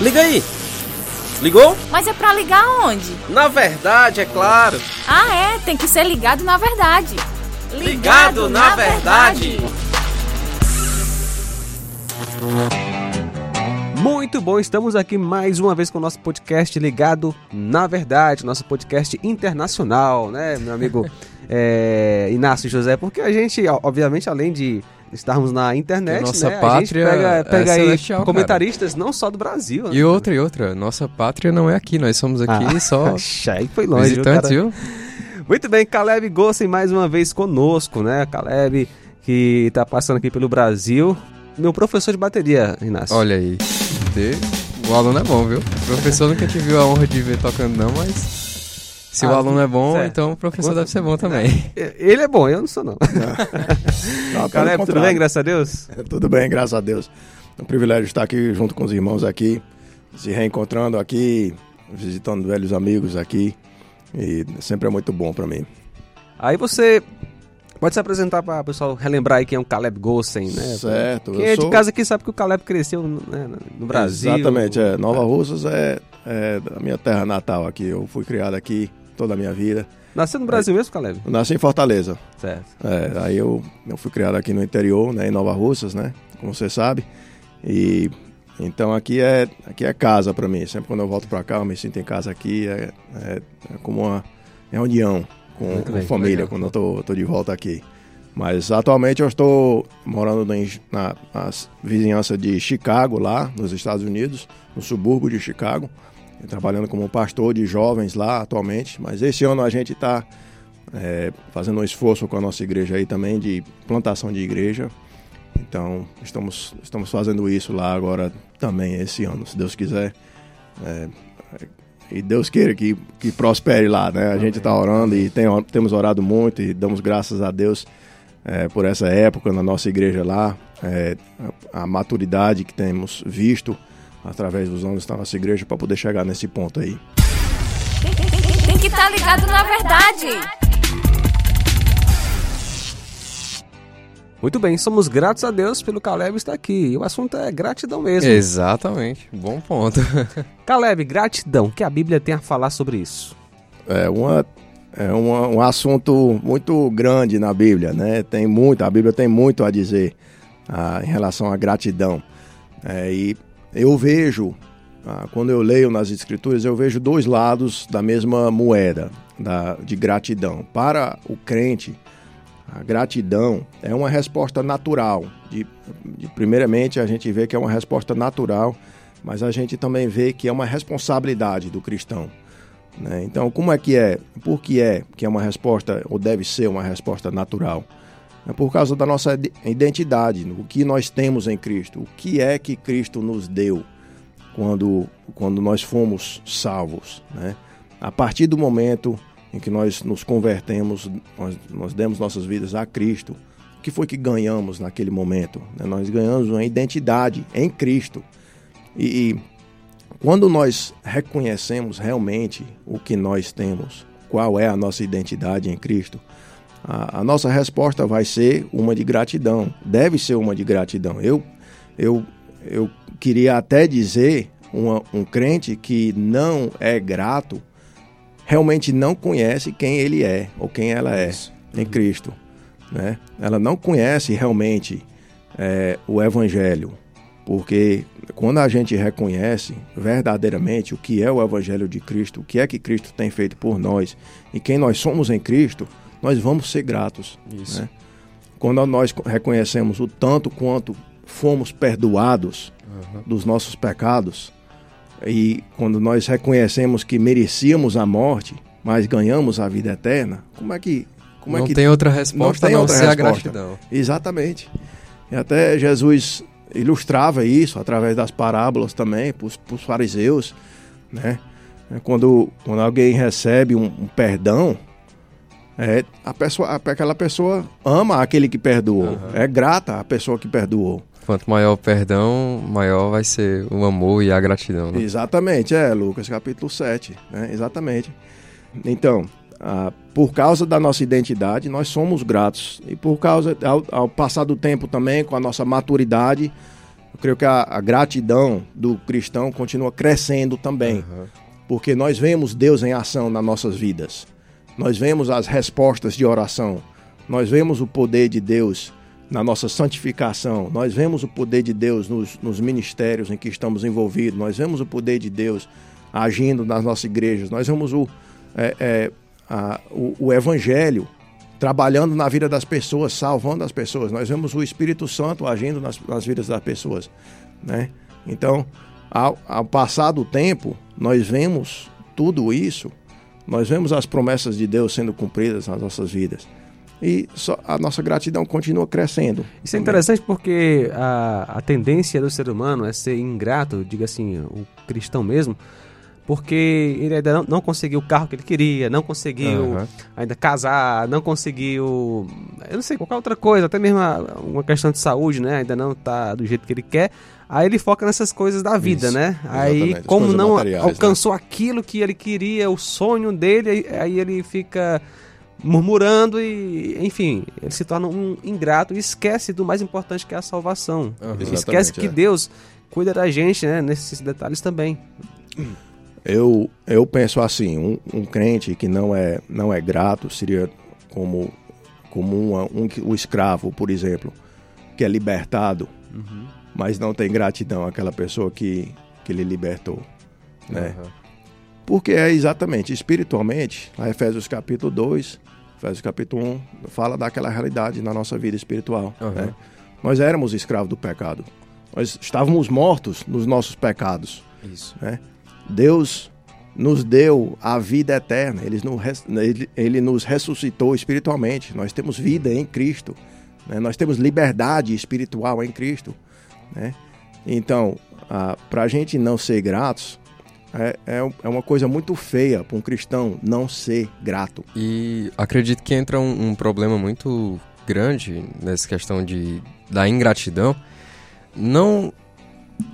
Liga aí. Ligou? Mas é pra ligar onde? Na verdade, é claro. Ah, é, tem que ser ligado na verdade. Ligado na verdade. Muito bom, estamos aqui mais uma vez com o nosso podcast ligado na verdade, nosso podcast internacional, né, meu amigo é, Inácio José? Porque a gente, obviamente, além de estarmos na internet, nossa né, pátria a gente pega, pega é aí comentaristas não só do Brasil. né? E outra, e outra, nossa pátria não é aqui, nós somos aqui Ah, só Aí foi longe, viu, visitantes, cara? viu? Muito bem, Caleb Gossen mais uma vez conosco, né? Caleb que tá passando aqui pelo Brasil. Meu professor de bateria, Inácio. Olha aí. O aluno é bom, viu? O professor nunca tive a honra de ver tocando, não, mas. Se o Ah, aluno é bom, certo. então o professor deve ser bom também. Ele é bom, eu não sou não. Não, Caleb, tudo bem, graças a Deus? Tudo bem, graças a Deus. É um privilégio estar aqui junto com os irmãos aqui, se reencontrando aqui, visitando velhos amigos aqui. E sempre é muito bom para mim. Aí você pode se apresentar para o pessoal relembrar aí quem é o Caleb Gossen, né? Certo, Quem é de sou- casa aqui sabe que o Caleb cresceu né, no Brasil. Exatamente, é. Nova Russas é, é da minha terra natal aqui. Eu fui criado aqui toda a minha vida. Nasceu no Brasil mesmo, Caleb? Eu nasci em Fortaleza. Certo. É, aí eu, eu fui criado aqui no interior, né, em Nova Russas, né, como você sabe. E então aqui é aqui é casa para mim. Sempre quando eu volto para cá, eu me sinto em casa aqui. É, é, é como uma reunião com, bem, família legal. quando eu tô, tô de volta aqui. Mas atualmente eu estou morando em- na, na vizinhança de Chicago, lá nos Estados Unidos, no subúrbio de Chicago, trabalhando como pastor de jovens lá atualmente. Mas esse ano a gente está é, fazendo um esforço com a nossa igreja aí também de plantação de igreja. Então, estamos, estamos fazendo isso lá agora também esse ano, se Deus quiser. É, e Deus queira que, que prospere lá, né? A gente está orando e tem, temos orado muito e damos graças a Deus é, por essa época na nossa igreja lá. É, a, a maturidade que temos visto através dos anos da nossa igreja para poder chegar nesse ponto aí. Tem que estar ligado na verdade. Muito bem, somos gratos a Deus pelo Caleb estar aqui. E o assunto é gratidão mesmo. Exatamente, bom ponto. Caleb, gratidão. O que a Bíblia tem a falar sobre isso? É, uma, é uma- um assunto muito grande na Bíblia, né? Tem muito, a Bíblia tem muito a dizer ah, em relação à gratidão. É, e eu vejo, ah, quando eu leio nas Escrituras, eu vejo dois lados da mesma moeda da, de gratidão. Para o crente, a gratidão é uma resposta natural. De, de- primeiramente, a gente vê que é uma resposta natural, mas a gente também vê que é uma responsabilidade do cristão. né? Então, como é que é? Por que é que é uma resposta, ou deve ser uma resposta natural? É por causa da nossa ide- identidade, o que nós temos em Cristo, o que é que Cristo nos deu quando, quando nós fomos salvos. Né? A partir do momento em que nós nos convertemos, nós, nós demos nossas vidas a Cristo, o que foi que ganhamos naquele momento? né? Nós ganhamos uma identidade em Cristo. E, e quando nós reconhecemos realmente o que nós temos, qual é a nossa identidade em Cristo, a, a nossa resposta vai ser uma de gratidão, deve ser uma de gratidão. Eu, eu, eu queria até dizer uma, um crente que não é grato realmente não conhece quem ele é ou quem ela é em Cristo, né? Ela não conhece realmente é, o Evangelho, porque quando a gente reconhece verdadeiramente o que é o Evangelho de Cristo, o que é que Cristo tem feito por nós e quem nós somos em Cristo, nós vamos ser gratos. Isso. né? Quando nós reconhecemos o tanto quanto fomos perdoados dos nossos pecados e quando nós reconhecemos que merecíamos a morte, mas ganhamos a vida eterna, como é que como não é que tem outra resposta tem a não outra ser a resposta. gratidão. Exatamente. E até Jesus ilustrava isso através das parábolas também para os fariseus, né? É Quando, quando alguém recebe um, um perdão, é, a pessoa, a- aquela pessoa ama aquele que perdoou, é grata à pessoa que perdoou. Quanto maior o perdão, maior vai ser o amor e a gratidão. Né? Exatamente, é, Lucas capítulo 7, né? Exatamente. Então, ah, por causa da nossa identidade, nós somos gratos. E por causa, ao, ao passar do tempo também, com a nossa maturidade, eu creio que a, a gratidão do cristão continua crescendo também. Aham. Porque nós vemos Deus em ação nas nossas vidas. Nós vemos as respostas de oração. Nós vemos o poder de Deus na nossa santificação. Nós vemos o poder de Deus nos, nos ministérios em que estamos envolvidos. Nós vemos o poder de Deus agindo nas nossas igrejas. Nós vemos o, é, é, a- o, o Evangelho trabalhando na vida das pessoas, salvando as pessoas. Nós vemos o Espírito Santo agindo nas, nas vidas das pessoas. Né? Então, ao, ao passar do tempo, nós vemos tudo isso, nós vemos as promessas de Deus sendo cumpridas nas nossas vidas. E só- a nossa gratidão continua crescendo. Isso é interessante porque a, a tendência do ser humano é ser ingrato, diga assim, o cristão mesmo, porque ele ainda não, não conseguiu o carro que ele queria, não conseguiu Aham. ainda casar, não conseguiu, eu não sei, qualquer outra coisa, até mesmo uma questão de saúde, né? Ainda não tá do jeito que ele quer. Aí ele foca nessas coisas da vida, Isso, né? Aí, exatamente, como não né? alcançou aquilo que ele queria, o sonho dele, aí ele fica murmurando e, enfim, ele se torna um ingrato e esquece do mais importante que é a salvação. Ele Exatamente, esquece que é. Deus cuida da gente, né? Nesses detalhes também. Eu, eu penso assim, um, um crente que não é, não é grato seria como, como uma- um, que- o escravo, por exemplo, que é libertado, mas não tem gratidão àquela pessoa que, que lhe libertou. Né? Aham. Porque é exatamente, espiritualmente, a Efésios capítulo 2, Efésios capítulo 1, fala daquela realidade na nossa vida espiritual. Aham. né? Nós éramos escravos do pecado. Nós estávamos mortos nos nossos pecados. Isso. né? Deus nos deu a vida eterna, ele nos, ele, ele nos ressuscitou espiritualmente. Nós temos vida em Cristo, né? nós temos liberdade espiritual em Cristo. Né? Então, para a gente não ser gratos, é, é, é uma coisa muito feia para um cristão não ser grato. E acredito que entra um, um problema muito grande nessa questão de, da ingratidão, não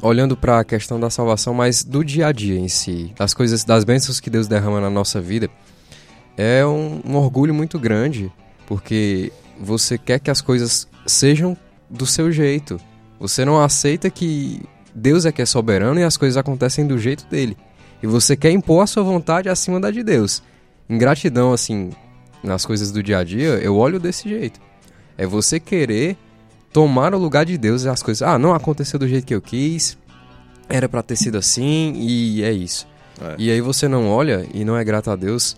olhando para a questão da salvação, mas do dia a dia em si, das coisas, das bênçãos que Deus derrama na nossa vida. É um, um orgulho muito grande, porque você quer que as coisas sejam do seu jeito. Você não aceita que Deus é que é soberano e as coisas acontecem do jeito dele. E você quer impor a sua vontade acima da de Deus. Ingratidão, assim, nas coisas do dia a dia, eu olho desse jeito. É você querer tomar o lugar de Deus e as coisas. Ah, não aconteceu do jeito que eu quis, era pra ter sido assim e é isso. É. E aí você não olha e não é grato a Deus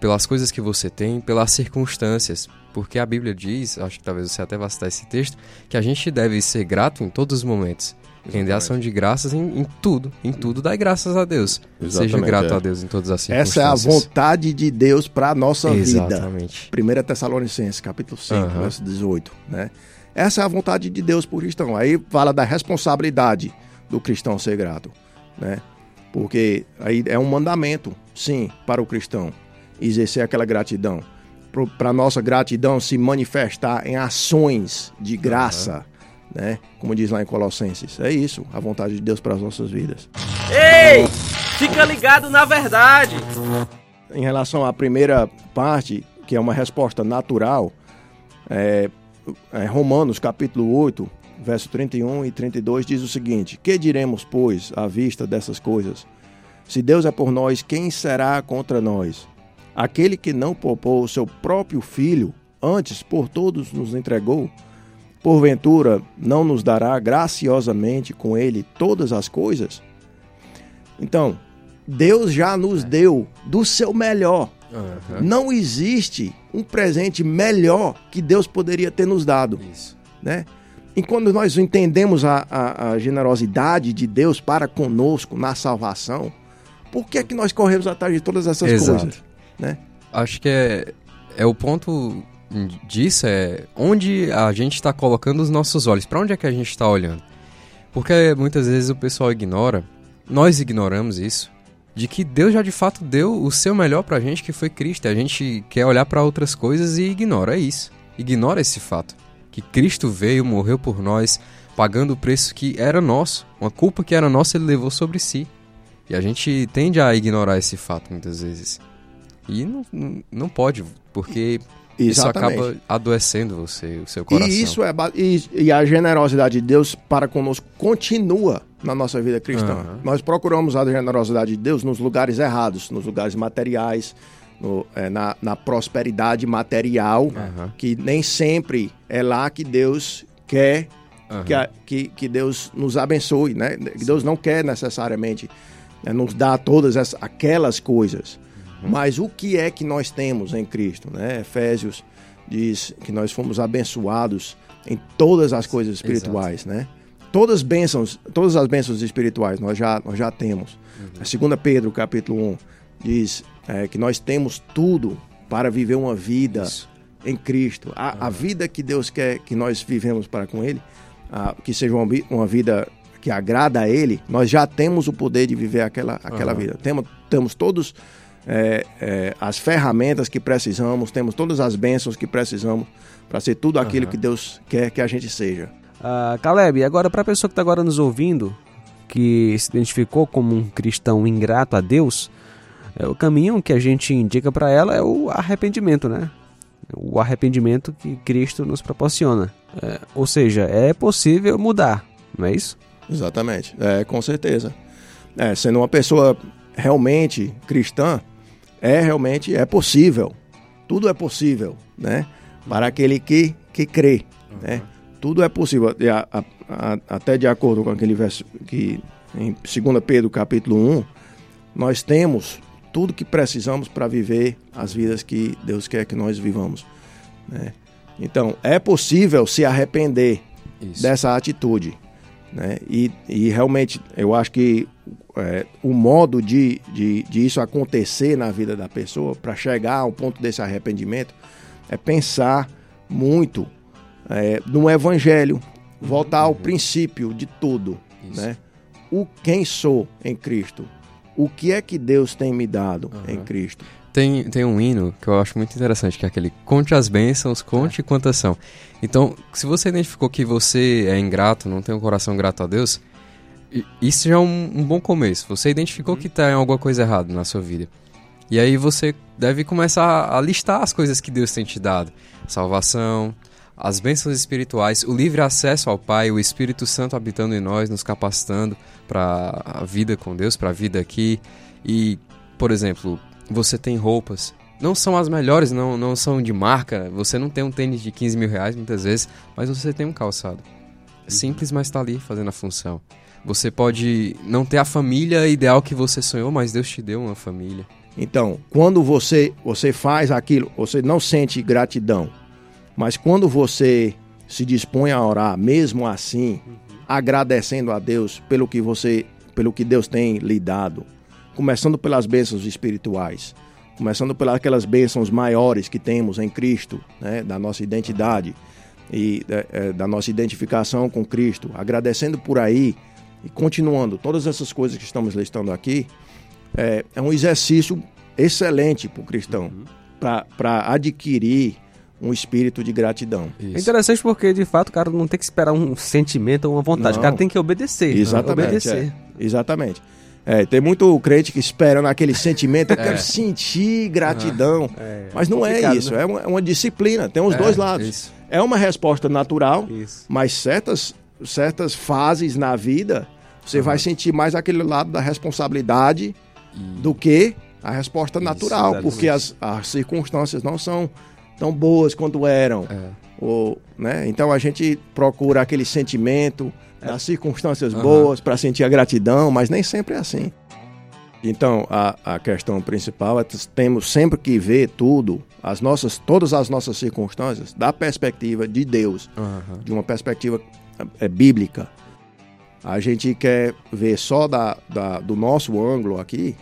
pelas coisas que você tem, pelas circunstâncias. Porque a Bíblia diz, acho que talvez você até vá citar esse texto, que a gente deve ser grato em todos os momentos. Render ação de graças em, em tudo. Em tudo, dai graças a Deus. Seja Exatamente, grato é. a Deus em todas as Essa é a circunstâncias. vontade de Deus para a nossa vida. Exatamente. 1 Tessalonicenses, capítulo 5, Aham. verso 18, né? Essa é a vontade de Deus por cristão. Aí fala da responsabilidade do cristão ser grato, né? Porque aí é um mandamento, sim, para o cristão exercer aquela gratidão. Para nossa gratidão se manifestar em ações de graça, né? Como diz lá em Colossenses. É isso, a vontade de Deus para as nossas vidas. Ei! Fica ligado na verdade! Em relação à primeira parte, que é uma resposta natural, é, é, Romanos capítulo 8, verso 31 e 32 diz o seguinte: Que diremos, pois, à vista dessas coisas? Se Deus é por nós, quem será contra nós? Aquele que não poupou o seu próprio filho, antes por todos nos entregou, porventura não nos dará graciosamente com ele todas as coisas? Então, Deus já nos deu do seu melhor. Aham. Não existe um presente melhor que Deus poderia ter nos dado, Isso. né? E quando nós entendemos a, a- a generosidade de Deus para conosco na salvação, por que é que nós corremos atrás de todas essas Exato. coisas? Né? Acho que é, é o ponto disso é onde a gente está colocando os nossos olhos. Para onde é que a gente está olhando? Porque muitas vezes o pessoal ignora, nós ignoramos isso, de que Deus já de fato deu o seu melhor pra gente, que foi Cristo. A gente quer olhar para outras coisas e ignora isso. Ignora esse fato. Que Cristo veio, morreu por nós, pagando o preço que era nosso. Uma culpa que era nossa, ele levou sobre si. E a gente tende a ignorar esse fato muitas vezes. E não, não, pode, porque isso Exatamente. acaba adoecendo você, o seu coração. E isso é e, e a generosidade de Deus para conosco continua na nossa vida cristã. Aham. Nós procuramos a generosidade de Deus nos lugares errados, nos lugares materiais, no- é, na, na prosperidade material, Aham. que nem sempre é lá que Deus quer Aham. que, a- que, que Deus nos abençoe, né? Que Deus não quer necessariamente né, nos dar todas aquelas coisas. Mas o que é que nós temos em Cristo, né? Efésios diz que nós fomos abençoados em todas as coisas espirituais, né? Todas as bênçãos, todas as bênçãos espirituais nós já, nós já temos. A 2 Pedro, capítulo 1, diz é, que nós temos tudo para viver uma vida Isso. em Cristo. A, a vida que Deus quer que nós vivemos para com Ele, ah, que seja uma, uma vida que agrada a Ele, nós já temos o poder de viver aquela, aquela Aham. vida. Temos, temos todos é, é, as ferramentas que precisamos, temos todas as bênçãos que precisamos para ser tudo aquilo Aham. que Deus quer que a gente seja. Ah, Caleb, agora para a pessoa que está agora nos ouvindo, que se identificou como um cristão ingrato a Deus, é, o caminho que a gente indica para ela é o arrependimento, né? O arrependimento que Cristo nos proporciona. É, ou seja, é possível mudar, não é isso? Exatamente, é, com certeza. É, sendo uma pessoa realmente cristã, é realmente é possível. Tudo é possível, né? Para aquele que, que crê, né? Tudo é possível. A- a- a- até de acordo com aquele verso que em 2 Pedro capítulo 1, nós temos tudo que precisamos para viver as vidas que Deus quer que nós vivamos, né? Então, é possível se arrepender Isso. dessa atitude. Né? E, e realmente eu acho que é, o modo de, de, de isso acontecer na vida da pessoa, para chegar ao ponto desse arrependimento, é pensar muito é, no Evangelho, voltar ao princípio de tudo. Isso. Né? O quem sou em Cristo? O que é que Deus tem me dado em Aham. Cristo? Tem, tem um hino que eu acho muito interessante, que é aquele Conte as bênçãos, conte quantas são. Então, se você identificou que você é ingrato, não tem um coração grato a Deus, isso já é um, um bom começo. Você identificou que tem alguma coisa errada na sua vida. E aí você deve começar a listar as coisas que Deus tem te dado. Salvação, as bênçãos espirituais, o livre acesso ao Pai, o Espírito Santo habitando em nós, nos capacitando para a vida com Deus, para a vida aqui. E, por exemplo, você tem roupas. Não são as melhores, não, não são de marca. Você não tem um tênis de 15 mil reais muitas vezes, mas você tem um calçado. É simples, mas está ali fazendo a função. Você pode não ter a família ideal que você sonhou, mas Deus te deu uma família. Então, quando você, você faz aquilo, você não sente gratidão. Mas quando você se dispõe a orar, mesmo assim, agradecendo a Deus pelo que você, pelo que Deus tem lhe dado, começando pelas bênçãos espirituais, começando pelas aquelas bênçãos maiores que temos em Cristo, né, da nossa identidade e é, é, da nossa identificação com Cristo, agradecendo por aí e continuando todas essas coisas que estamos listando aqui, é, é um exercício excelente para o cristão, para adquirir um espírito de gratidão. É Isso. interessante porque, de fato, o cara não tem que esperar um sentimento ou uma vontade. Não. O cara tem que obedecer. Exatamente. Obedecer. é. Exatamente. É, tem muito crente que espera naquele sentimento, eu quero sentir gratidão. Mas não é isso, né? é uma, é uma disciplina, tem os dois lados. isso. É uma resposta natural, Isso. mas certas, certas fases na vida, você vai sentir mais aquele lado da responsabilidade do que a resposta natural, exatamente. porque as, as circunstâncias não são tão boas quanto eram. É. Ou, né? Então a gente procura aquele sentimento das circunstâncias Aham. boas para sentir a gratidão, mas nem sempre é assim. Então a, a questão principal é que temos sempre que ver tudo, as nossas, todas as nossas circunstâncias, da perspectiva de Deus, Aham. de uma perspectiva é, bíblica. A gente quer ver só da, da- do nosso ângulo aqui,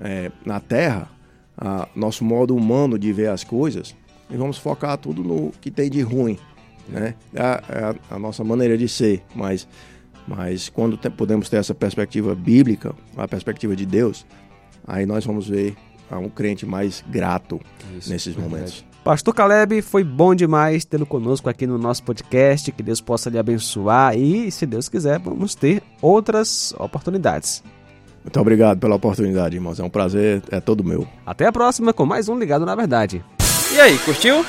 é, na Terra, a- nosso modo humano de ver as coisas, e vamos focar tudo no que tem de ruim. Né? É, a, é a- a nossa maneira de ser, mas, mas quando te- podemos ter essa perspectiva bíblica, a perspectiva de Deus, aí nós vamos ver a um crente mais grato Isso, nesses verdade. Pastor Caleb, foi bom demais tê-lo conosco aqui no nosso podcast. Que Deus possa lhe abençoar e, se Deus quiser, vamos ter outras oportunidades. Muito obrigado pela oportunidade, irmãos. É um prazer, é todo meu. Até a próxima com mais um Ligado na Verdade. E aí, curtiu?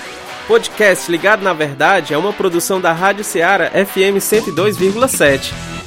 Podcast Ligado na Verdade é uma produção da Rádio Ceará FM 102,7.